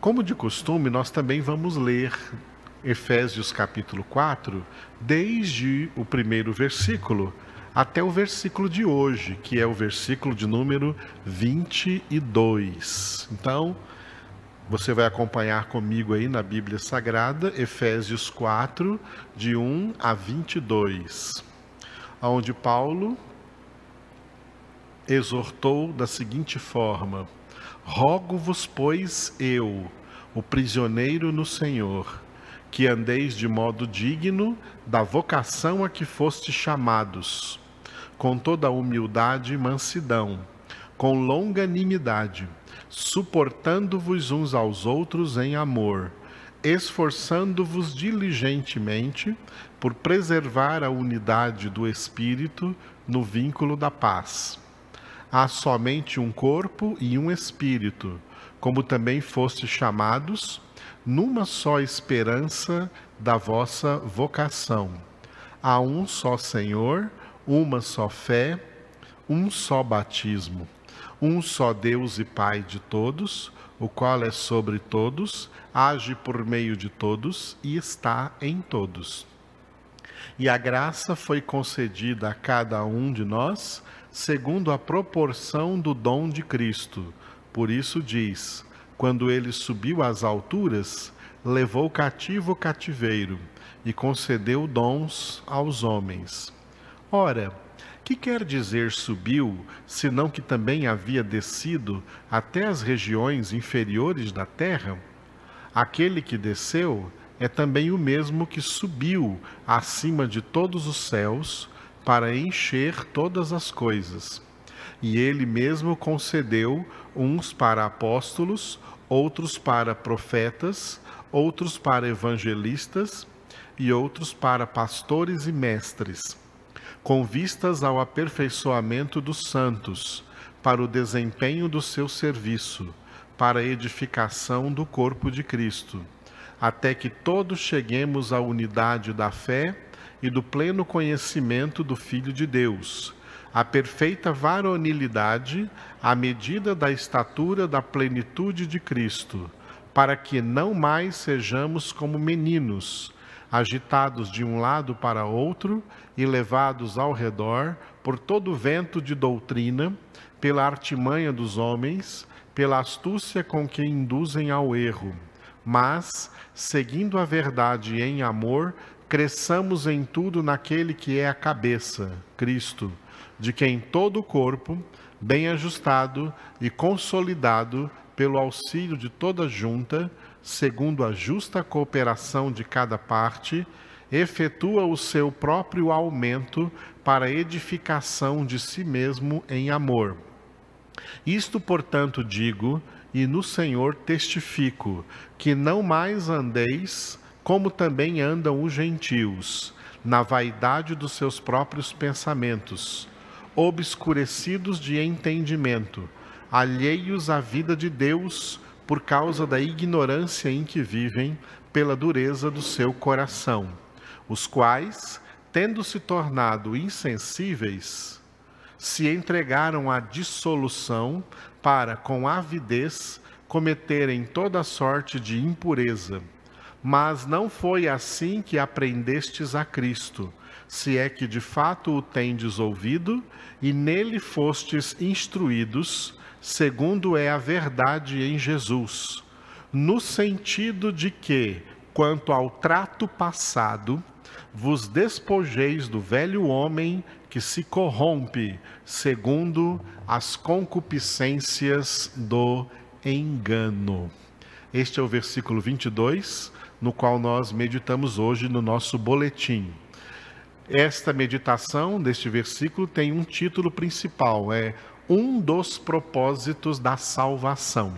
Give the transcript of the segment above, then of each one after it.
Como de costume, nós também vamos ler Efésios capítulo 4, desde o primeiro versículo até o versículo de hoje, que é o versículo de número 22. Então, você vai acompanhar comigo aí na Bíblia Sagrada, Efésios 4, de 1 a 22, onde Paulo exortou da seguinte forma: Rogo-vos, pois, eu, o prisioneiro no Senhor, que andeis de modo digno da vocação a que foste chamados, com toda humildade e mansidão, com longanimidade, suportando-vos uns aos outros em amor, esforçando-vos diligentemente por preservar a unidade do Espírito no vínculo da paz. Há somente um corpo e um Espírito, como também fostes chamados numa só esperança da vossa vocação. Há um só Senhor, uma só fé, um só batismo, um só Deus e Pai de todos, o qual é sobre todos, age por meio de todos e está em todos. E a graça foi concedida a cada um de nós segundo a proporção do dom de Cristo. Por isso diz: quando ele subiu às alturas, levou cativo o cativeiro e concedeu dons aos homens. Ora, que quer dizer subiu, senão que também havia descido até as regiões inferiores da terra? Aquele que desceu é também o mesmo que subiu acima de todos os céus para encher todas as coisas. E ele mesmo concedeu uns para apóstolos, outros para profetas, outros para evangelistas e outros para pastores e mestres, com vistas ao aperfeiçoamento dos santos, para o desempenho do seu serviço, para a edificação do corpo de Cristo, até que todos cheguemos à unidade da fé e do pleno conhecimento do Filho de Deus a perfeita varonilidade à medida da estatura da plenitude de Cristo, para que não mais sejamos como meninos, agitados de um lado para outro e levados ao redor por todo vento de doutrina, pela artimanha dos homens, pela astúcia com que induzem ao erro, mas, seguindo a verdade em amor, cresçamos em tudo naquele que é a cabeça, Cristo de quem todo o corpo, bem ajustado e consolidado pelo auxílio de toda junta, segundo a justa cooperação de cada parte, efetua o seu próprio aumento para edificação de si mesmo em amor. Isto, portanto, digo, e no Senhor testifico, que não mais andeis como também andam os gentios, na vaidade dos seus próprios pensamentos obscurecidos de entendimento, alheios à vida de Deus por causa da ignorância em que vivem, pela dureza do seu coração, os quais, tendo se tornado insensíveis, se entregaram à dissolução para, com avidez, cometerem toda sorte de impureza. Mas não foi assim que aprendestes a Cristo se é que de fato o tendes ouvido e nele fostes instruídos, segundo é a verdade em Jesus, no sentido de que, quanto ao trato passado, vos despojeis do velho homem que se corrompe segundo as concupiscências do engano. Este é o versículo 22, no qual nós meditamos hoje no nosso boletim. Esta meditação deste versículo tem um título principal, é um dos propósitos da salvação.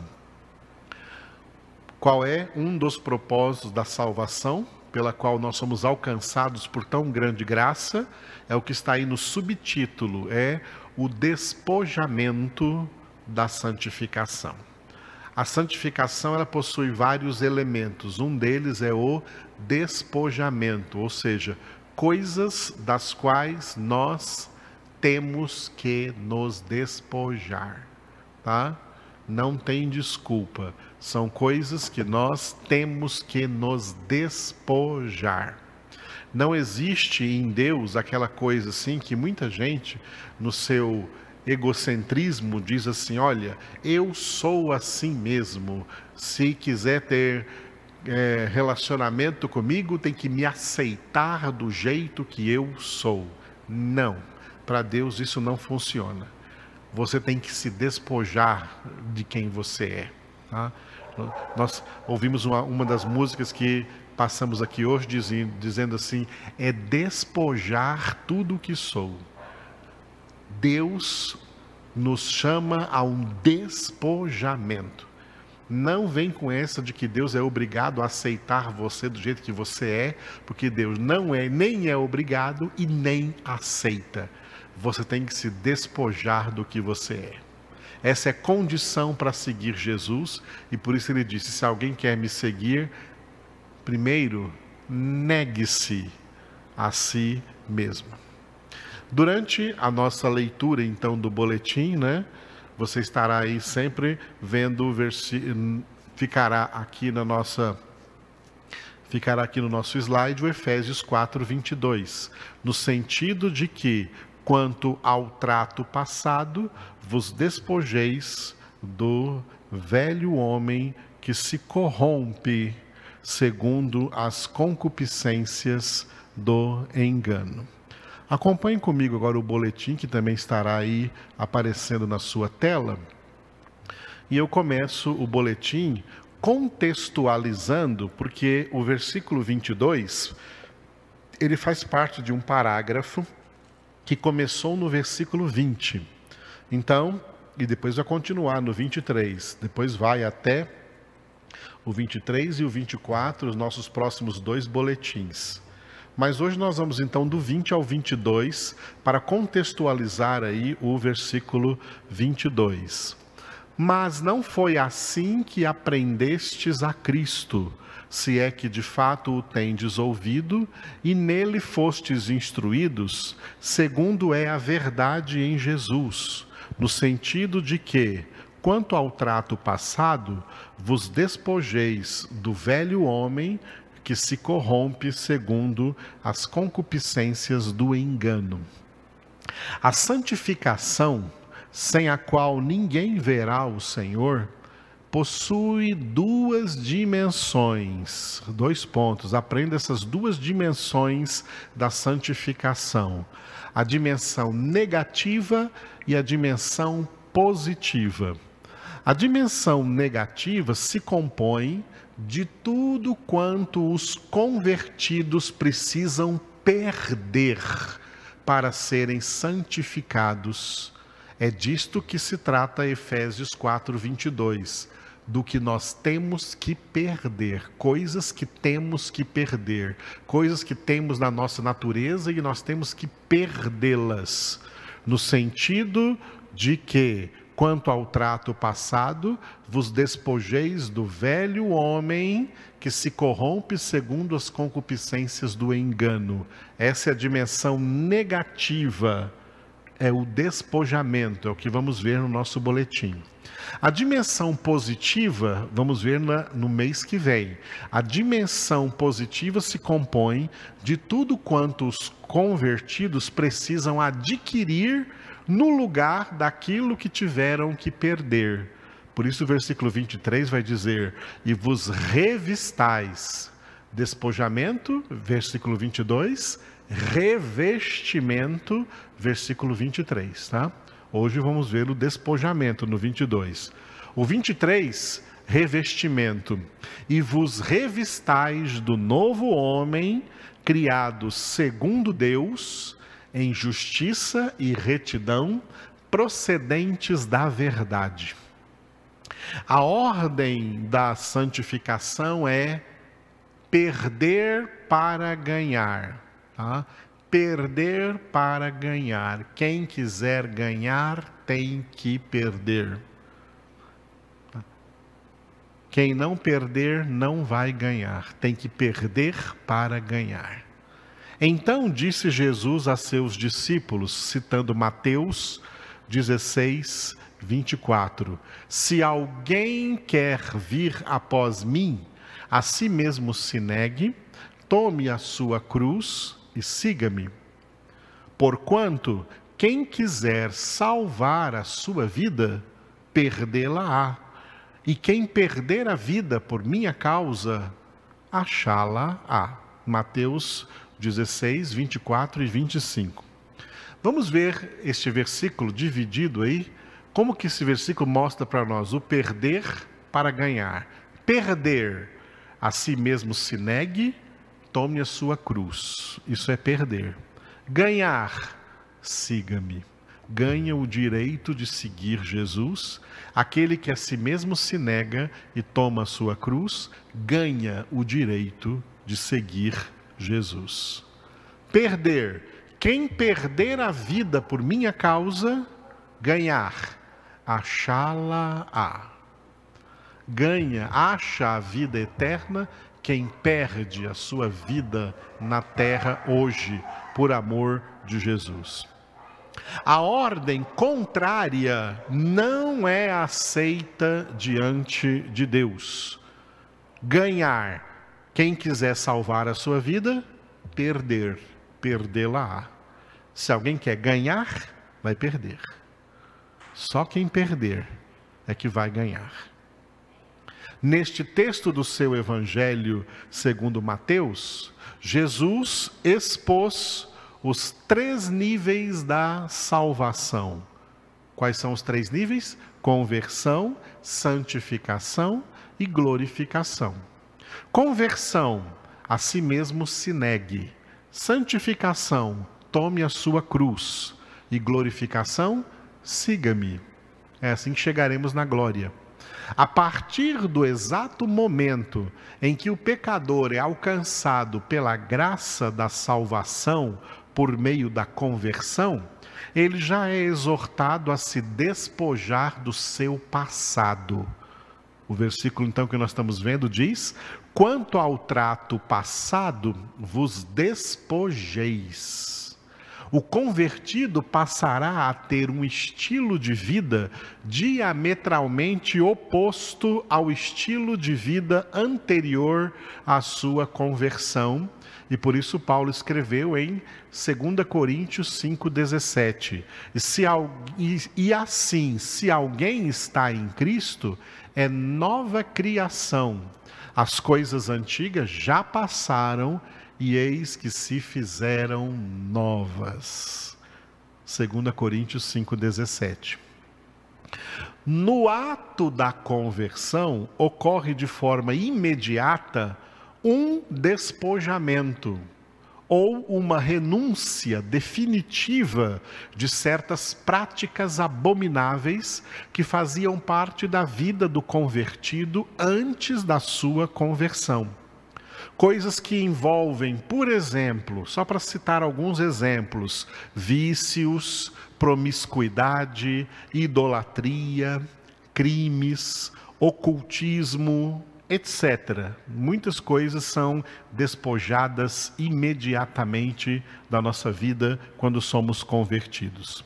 Qual é um dos propósitos da salvação pela qual nós somos alcançados por tão grande graça? É o que está aí no subtítulo, é o despojamento da santificação. A santificação ela possui vários elementos. Um deles é o despojamento, ou seja, coisas das quais nós temos que nos despojar, tá? Não tem desculpa. São coisas que nós temos que nos despojar. Não existe em Deus aquela coisa assim que muita gente, no seu egocentrismo, diz assim: olha, eu sou assim mesmo. Se quiser ter é, relacionamento comigo, tem que me aceitar do jeito que eu sou. Não, para Deus isso não funciona. Você tem que se despojar de quem você é. Tá? Nós ouvimos uma, uma das músicas que passamos aqui hoje dizendo, dizendo assim: é despojar tudo o que sou. Deus nos chama a um despojamento. Não vem com essa de que Deus é obrigado a aceitar você do jeito que você é, porque Deus não é, nem é obrigado e nem aceita. Você tem que se despojar do que você é. Essa é condição para seguir Jesus, e por isso ele disse: se alguém quer me seguir, Primeiro, negue-se a si mesmo. Durante a nossa leitura, então, do boletim, né? Você estará aí sempre vendo o versículo, ficará aqui na nossa ficará aqui no nosso slide o Efésios 4, 22, no sentido de que, quanto ao trato passado, vos despojeis do velho homem que se corrompe segundo as concupiscências do engano. Acompanhe comigo agora o boletim que também estará aí aparecendo na sua tela. E eu começo o boletim contextualizando, porque o versículo 22 ele faz parte de um parágrafo que começou no versículo 20. Então, e depois vai continuar no 23, depois vai até o 23 e o 24, os nossos próximos dois boletins. Mas hoje nós vamos então do 20 ao 22 para contextualizar aí o versículo 22. Mas não foi assim que aprendestes a Cristo, se é que de fato o tendes ouvido e nele fostes instruídos, segundo é a verdade em Jesus, no sentido de que Quanto ao trato passado, vos despojeis do velho homem que se corrompe segundo as concupiscências do engano. A santificação, sem a qual ninguém verá o Senhor, possui duas dimensões. Dois pontos. Aprenda essas duas dimensões da santificação: a dimensão negativa e a dimensão positiva. A dimensão negativa se compõe de tudo quanto os convertidos precisam perder para serem santificados. É disto que se trata Efésios 4, 22. Do que nós temos que perder, coisas que temos que perder, coisas que temos na nossa natureza e nós temos que perdê-las, no sentido de que Quanto ao trato passado, vos despojeis do velho homem que se corrompe segundo as concupiscências do engano. Essa é a dimensão negativa, é o despojamento, é o que vamos ver no nosso boletim. A dimensão positiva, vamos ver na, no mês que vem. A dimensão positiva se compõe de tudo quanto os convertidos precisam adquirir no lugar daquilo que tiveram que perder. Por isso o versículo 23 vai dizer: E vos revistais. Despojamento, versículo 22, revestimento, versículo 23, tá? Hoje vamos ver o despojamento no 22. O 23, revestimento. E vos revistais do novo homem, criado segundo Deus, em justiça e retidão procedentes da verdade. A ordem da santificação é perder para ganhar. Tá? Perder para ganhar. Quem quiser ganhar tem que perder. Quem não perder não vai ganhar. Tem que perder para ganhar. Então disse Jesus a seus discípulos, citando Mateus 16, 24. Se alguém quer vir após mim, a si mesmo se negue, tome a sua cruz e siga-me. Porquanto, quem quiser salvar a sua vida, perdê-la-á. E quem perder a vida por minha causa, achá-la-á. Mateus 16, 24 e 25. Vamos ver este versículo dividido aí. Como que esse versículo mostra para nós o perder para ganhar? Perder, a si mesmo se negue, tome a sua cruz. Isso é perder. Ganhar, siga-me. Ganha o direito de seguir Jesus. Aquele que a si mesmo se nega e toma a sua cruz, ganha o direito de seguir Jesus. Perder. Quem perder a vida por minha causa, ganhar. Achá-la-á. Ganha, acha a vida eterna quem perde a sua vida na terra hoje por amor de Jesus. A ordem contrária não é aceita diante de Deus. Ganhar, quem quiser salvar a sua vida, perder, perdê-la. Se alguém quer ganhar, vai perder. Só quem perder é que vai ganhar. Neste texto do seu evangelho, segundo Mateus, Jesus expôs os três níveis da salvação. Quais são os três níveis? Conversão, santificação e glorificação. Conversão, a si mesmo se negue. Santificação, tome a sua cruz. E glorificação, siga-me. É assim que chegaremos na glória. A partir do exato momento em que o pecador é alcançado pela graça da salvação por meio da conversão, ele já é exortado a se despojar do seu passado. O versículo então que nós estamos vendo diz: Quanto ao trato passado, vos despojeis o convertido passará a ter um estilo de vida diametralmente oposto ao estilo de vida anterior à sua conversão. E por isso Paulo escreveu em 2 Coríntios 5,17: e, e assim, se alguém está em Cristo, é nova criação. As coisas antigas já passaram e eis que se fizeram novas. 2 Coríntios 5,17. No ato da conversão, ocorre de forma imediata um despojamento ou uma renúncia definitiva de certas práticas abomináveis que faziam parte da vida do convertido antes da sua conversão. Coisas que envolvem, por exemplo, só para citar alguns exemplos, vícios, promiscuidade, idolatria, crimes, ocultismo, etc. Muitas coisas são despojadas imediatamente da nossa vida quando somos convertidos.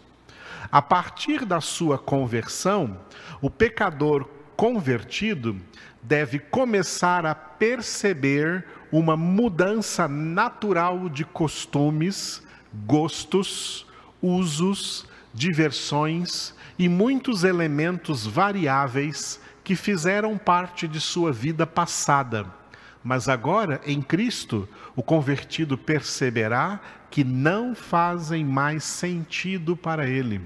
A partir da sua conversão, o pecador convertido deve começar a perceber uma mudança natural de costumes, gostos, usos, diversões e muitos elementos variáveis que fizeram parte de sua vida passada. Mas agora, em Cristo, o convertido perceberá que não fazem mais sentido para ele.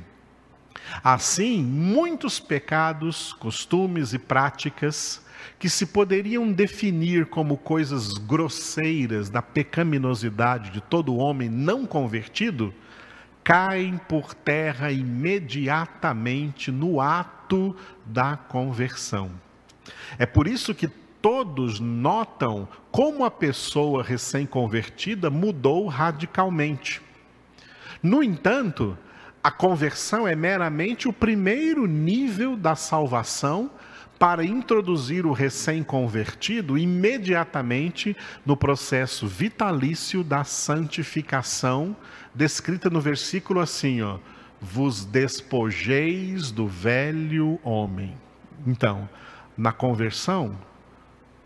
Assim, muitos pecados, costumes e práticas que se poderiam definir como coisas grosseiras da pecaminosidade de todo homem não convertido, caem por terra imediatamente no ato da conversão. É por isso que todos notam como a pessoa recém-convertida mudou radicalmente. No entanto, a conversão é meramente o primeiro nível da salvação para introduzir o recém-convertido imediatamente no processo vitalício da santificação, descrita no versículo assim, ó: vos despojeis do velho homem. Então, na conversão,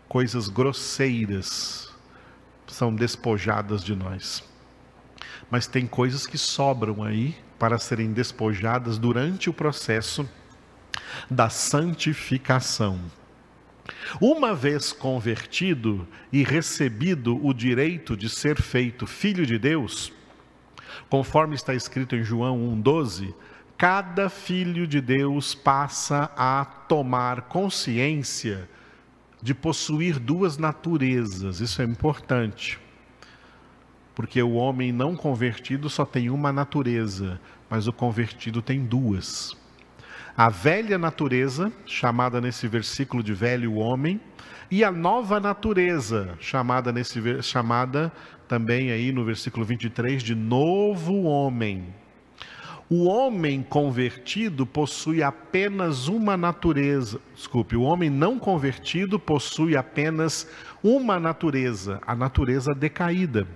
coisas grosseiras são despojadas de nós. Mas tem coisas que sobram aí para serem despojadas durante o processo da santificação. Uma vez convertido e recebido o direito de ser feito filho de Deus, conforme está escrito em João 1,12, cada filho de Deus passa a tomar consciência de possuir duas naturezas, isso é importante. Porque o homem não convertido só tem uma natureza, mas o convertido tem duas. A velha natureza, chamada nesse versículo de velho homem, e a nova natureza, chamada nesse chamada também aí no versículo 23 de novo homem. O homem convertido possui apenas uma natureza. Desculpe, o homem não convertido possui apenas uma natureza, a natureza decaída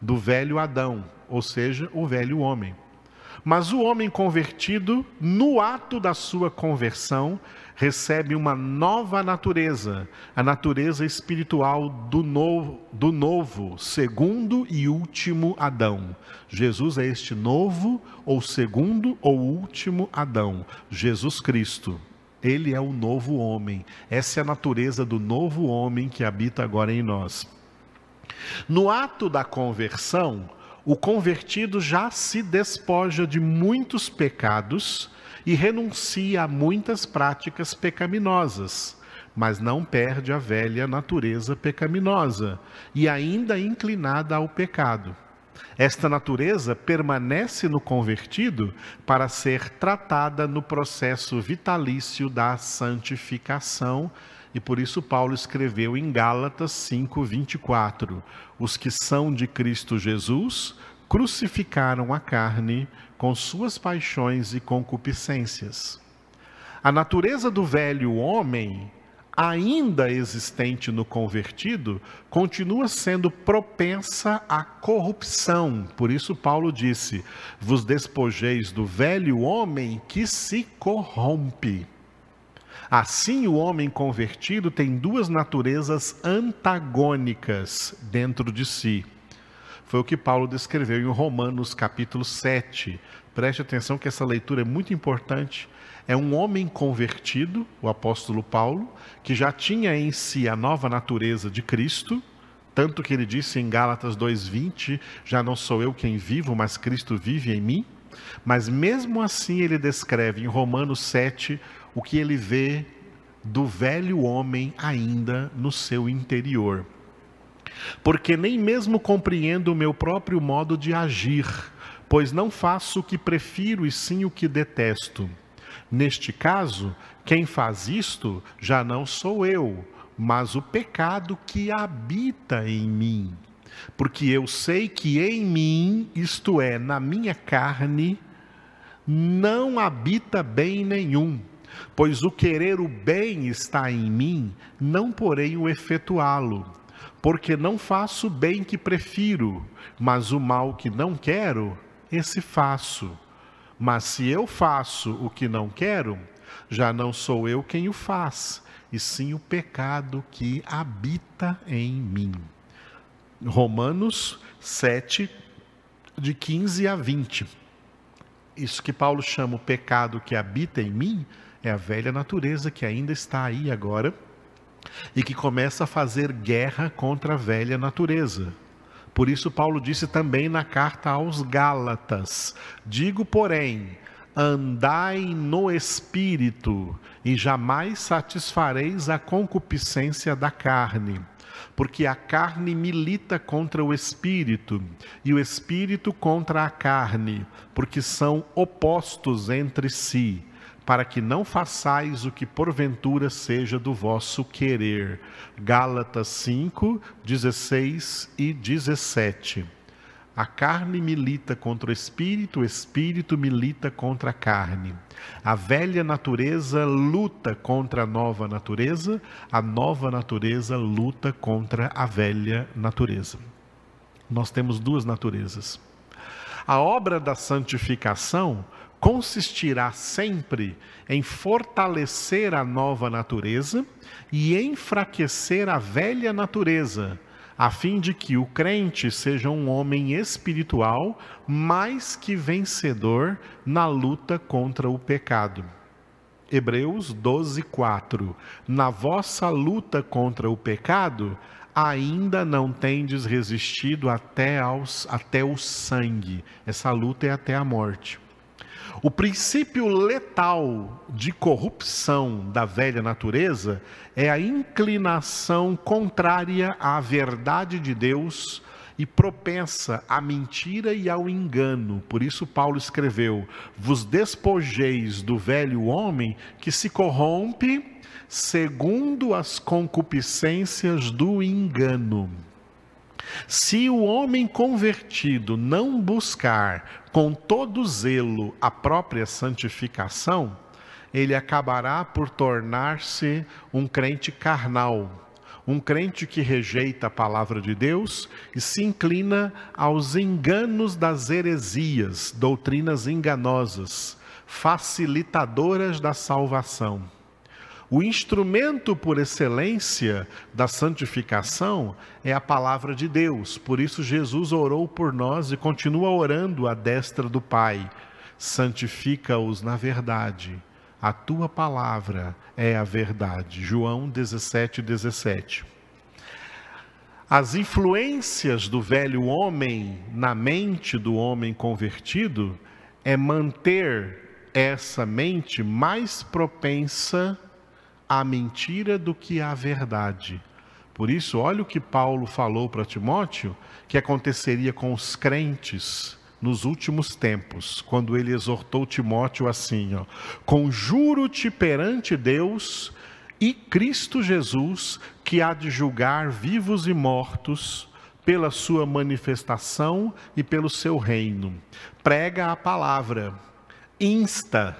do velho Adão, ou seja, o velho homem. Mas o homem convertido, no ato da sua conversão, recebe uma nova natureza, a natureza espiritual do novo, do novo, segundo e último Adão. Jesus é este novo, ou segundo ou último Adão, Jesus Cristo. Ele é o novo homem. Essa é a natureza do novo homem que habita agora em nós. No ato da conversão, o convertido já se despoja de muitos pecados e renuncia a muitas práticas pecaminosas, mas não perde a velha natureza pecaminosa e ainda inclinada ao pecado. Esta natureza permanece no convertido para ser tratada no processo vitalício da santificação, e por isso Paulo escreveu em Gálatas 5:24: Os que são de Cristo Jesus crucificaram a carne com suas paixões e concupiscências. A natureza do velho homem, ainda existente no convertido, continua sendo propensa à corrupção. Por isso, Paulo disse: Vos despojeis do velho homem que se corrompe. Assim, o homem convertido tem duas naturezas antagônicas dentro de si. Foi o que Paulo descreveu em Romanos capítulo 7. Preste atenção que essa leitura é muito importante. É um homem convertido, o apóstolo Paulo, que já tinha em si a nova natureza de Cristo, tanto que ele disse em Gálatas 2:20, já não sou eu quem vivo, mas Cristo vive em mim. Mas mesmo assim ele descreve em Romanos 7 o que ele vê do velho homem ainda no seu interior porque nem mesmo compreendo o meu próprio modo de agir, pois não faço o que prefiro e sim o que detesto. Neste caso, quem faz isto já não sou eu, mas o pecado que habita em mim. Porque eu sei que em mim, isto é, na minha carne, não habita bem nenhum. Pois o querer o bem está em mim, não porém o efetuá-lo porque não faço o bem que prefiro, mas o mal que não quero, esse faço. Mas se eu faço o que não quero, já não sou eu quem o faz, e sim o pecado que habita em mim. Romanos 7, de 15 a 20. Isso que Paulo chama o pecado que habita em mim é a velha natureza que ainda está aí agora e que começa a fazer guerra contra a velha natureza. Por isso, Paulo disse também na carta aos Gálatas: Digo, porém, andai no espírito, e jamais satisfareis a concupiscência da carne. Porque a carne milita contra o espírito, e o espírito contra a carne, porque são opostos entre si para que não façais o que porventura seja do vosso querer. Gálatas 5, 16 e 17. A carne milita contra o espírito, o espírito milita contra a carne. A velha natureza luta contra a nova natureza, a nova natureza luta contra a velha natureza. Nós temos duas naturezas. A obra da santificação consistirá sempre em fortalecer a nova natureza e enfraquecer a velha natureza, a fim de que o crente seja um homem espiritual mais que vencedor na luta contra o pecado. Hebreus 12, 4. Na vossa luta contra o pecado, ainda não tendes resistido até, aos, até o sangue. Essa luta é até a morte. O princípio letal de corrupção da velha natureza é a inclinação contrária à verdade de Deus e propensa à mentira e ao engano. Por isso, Paulo escreveu: Vos despojeis do velho homem que se corrompe segundo as concupiscências do engano. Se o homem convertido não buscar com todo zelo a própria santificação, ele acabará por tornar-se um crente carnal, um crente que rejeita a palavra de Deus e se inclina aos enganos das heresias, doutrinas enganosas, facilitadoras da salvação. O instrumento por excelência da santificação é a palavra de Deus. Por isso, Jesus orou por nós e continua orando à destra do Pai. Santifica-os na verdade. A tua palavra é a verdade. João 17, 17. As influências do velho homem na mente do homem convertido é manter essa mente mais propensa à mentira do que à verdade. Por isso, olha o que Paulo falou para Timóteo que aconteceria com os crentes nos últimos tempos, quando ele exortou Timóteo assim: Conjuro-te perante Deus e Cristo Jesus, que há de julgar vivos e mortos pela sua manifestação e pelo seu reino. Prega a palavra, insta,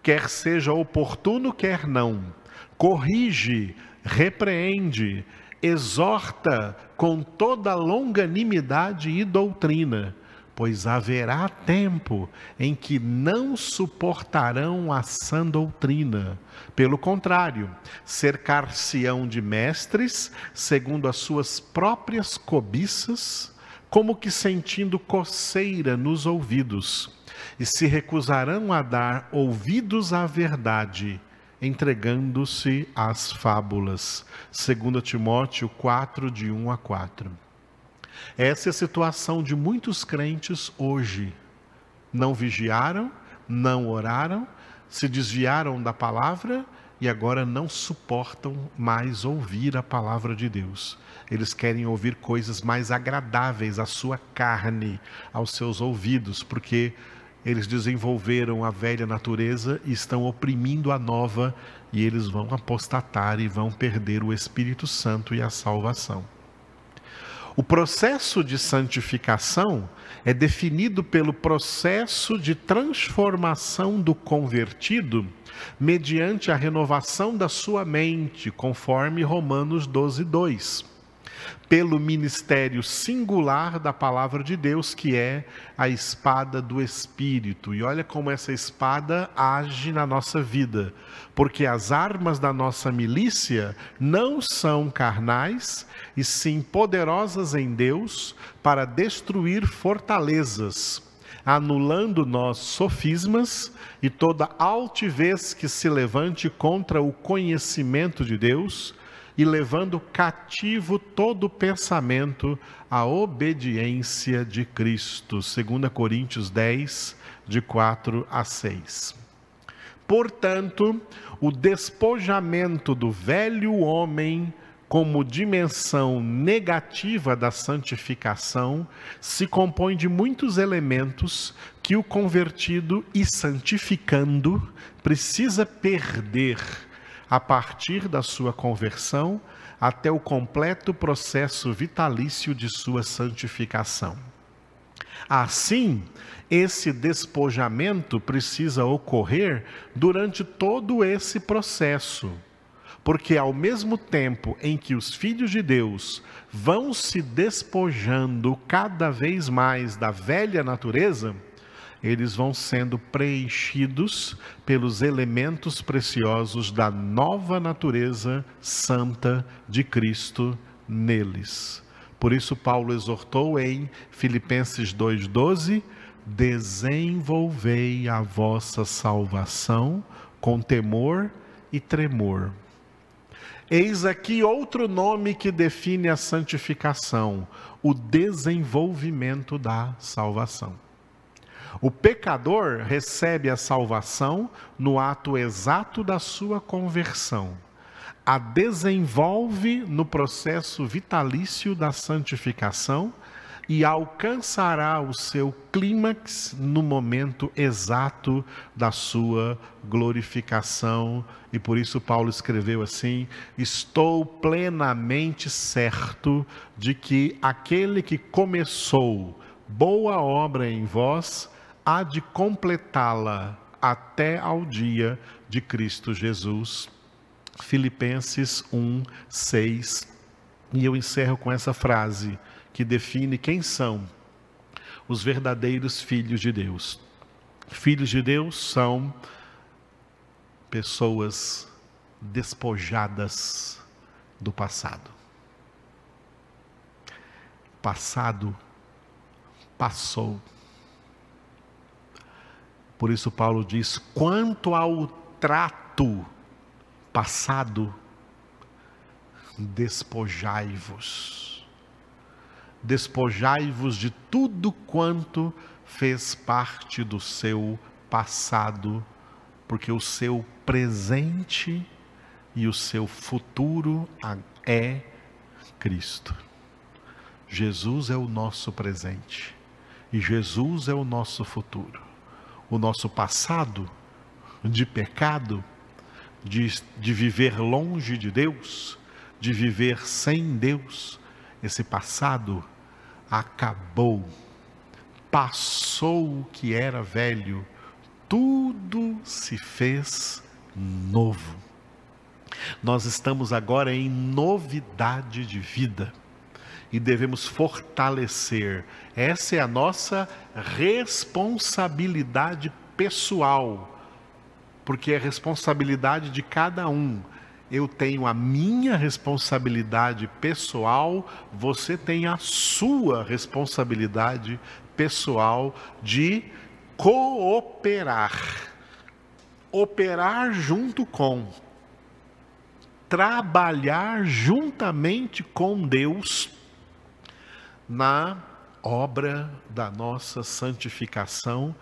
quer seja oportuno, quer não, corrige, repreende, exorta com toda longanimidade e doutrina pois haverá tempo em que não suportarão a sã doutrina. Pelo contrário, cercar-se-ão de mestres, segundo as suas próprias cobiças, como que sentindo coceira nos ouvidos, e se recusarão a dar ouvidos à verdade, entregando-se às fábulas. 2 Timóteo 4, de 1 a 4. Essa é a situação de muitos crentes hoje. Não vigiaram, não oraram, se desviaram da palavra e agora não suportam mais ouvir a palavra de Deus. Eles querem ouvir coisas mais agradáveis à sua carne, aos seus ouvidos, porque eles desenvolveram a velha natureza e estão oprimindo a nova, e eles vão apostatar e vão perder o Espírito Santo e a salvação. O processo de santificação é definido pelo processo de transformação do convertido mediante a renovação da sua mente, conforme Romanos 12, 2 pelo ministério singular da palavra de Deus, que é a espada do Espírito. E olha como essa espada age na nossa vida, porque as armas da nossa milícia não são carnais, e sim poderosas em Deus para destruir fortalezas, anulando nós sofismas e toda altivez que se levante contra o conhecimento de Deus e levando cativo todo pensamento à obediência de Cristo. 2 Coríntios 10, de 4 a 6. Portanto, o despojamento do velho homem como dimensão negativa da santificação se compõe de muitos elementos que o convertido e santificando precisa perder a partir da sua conversão até o completo processo vitalício de sua santificação. Assim, esse despojamento precisa ocorrer durante todo esse processo, porque ao mesmo tempo em que os filhos de Deus vão se despojando cada vez mais da velha natureza, eles vão sendo preenchidos pelos elementos preciosos da nova natureza santa de Cristo neles. Por isso, Paulo exortou em Filipenses 2,12: desenvolvei a vossa salvação com temor e tremor. Eis aqui outro nome que define a santificação: o desenvolvimento da salvação. O pecador recebe a salvação no ato exato da sua conversão. A desenvolve no processo vitalício da santificação e alcançará o seu clímax no momento exato da sua glorificação. E por isso Paulo escreveu assim: Estou plenamente certo de que aquele que começou boa obra em vós há de completá-la até ao dia de Cristo Jesus. Filipenses 1, 6. E eu encerro com essa frase que define quem são os verdadeiros filhos de Deus. Filhos de Deus são pessoas despojadas do passado. Passado passou. Por isso Paulo diz: quanto ao trato passado, despojai-vos despojai-vos de tudo quanto fez parte do seu passado, porque o seu presente e o seu futuro é Cristo. Jesus é o nosso presente e Jesus é o nosso futuro. O nosso passado de pecado, de, de viver longe de Deus, de viver sem Deus, esse passado acabou, passou o que era velho, tudo se fez novo. Nós estamos agora em novidade de vida e devemos fortalecer. Essa é a nossa responsabilidade pessoal, porque é responsabilidade de cada um eu tenho a minha responsabilidade pessoal, você tem a sua responsabilidade pessoal de cooperar. Operar junto com, trabalhar juntamente com Deus na obra da nossa santificação,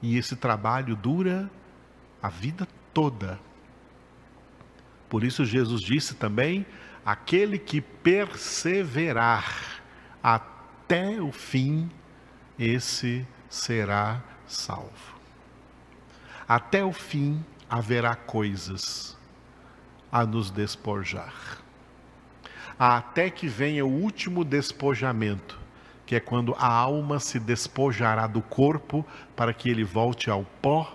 e esse trabalho dura a vida toda. Por isso, Jesus disse também: aquele que perseverar até o fim, esse será salvo. Até o fim haverá coisas a nos despojar. Até que venha o último despojamento, que é quando a alma se despojará do corpo para que ele volte ao pó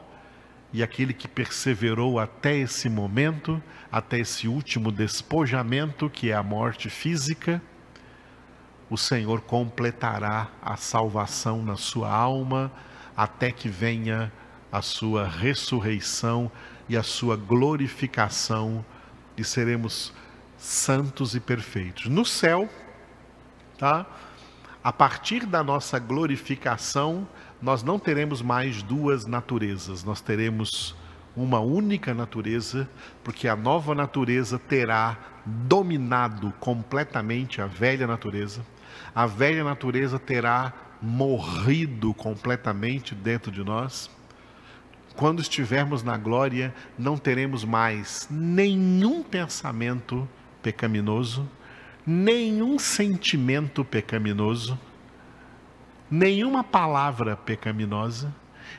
e aquele que perseverou até esse momento, até esse último despojamento, que é a morte física, o Senhor completará a salvação na sua alma, até que venha a sua ressurreição e a sua glorificação, e seremos santos e perfeitos. No céu, tá? A partir da nossa glorificação, nós não teremos mais duas naturezas, nós teremos uma única natureza, porque a nova natureza terá dominado completamente a velha natureza, a velha natureza terá morrido completamente dentro de nós. Quando estivermos na glória, não teremos mais nenhum pensamento pecaminoso, nenhum sentimento pecaminoso, nenhuma palavra pecaminosa,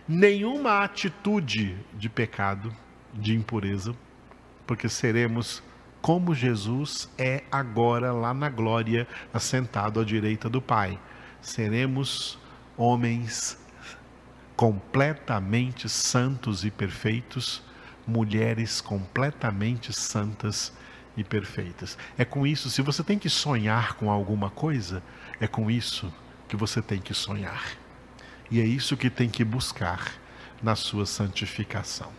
nenhuma atitude de pecado, de impureza, porque seremos como Jesus é agora lá na glória, assentado à direita do Pai. Seremos homens completamente santos e perfeitos, mulheres completamente santas e perfeitas. É com isso, se você tem que sonhar com alguma coisa, é com isso que você tem que sonhar. E é isso que tem que buscar na sua santificação.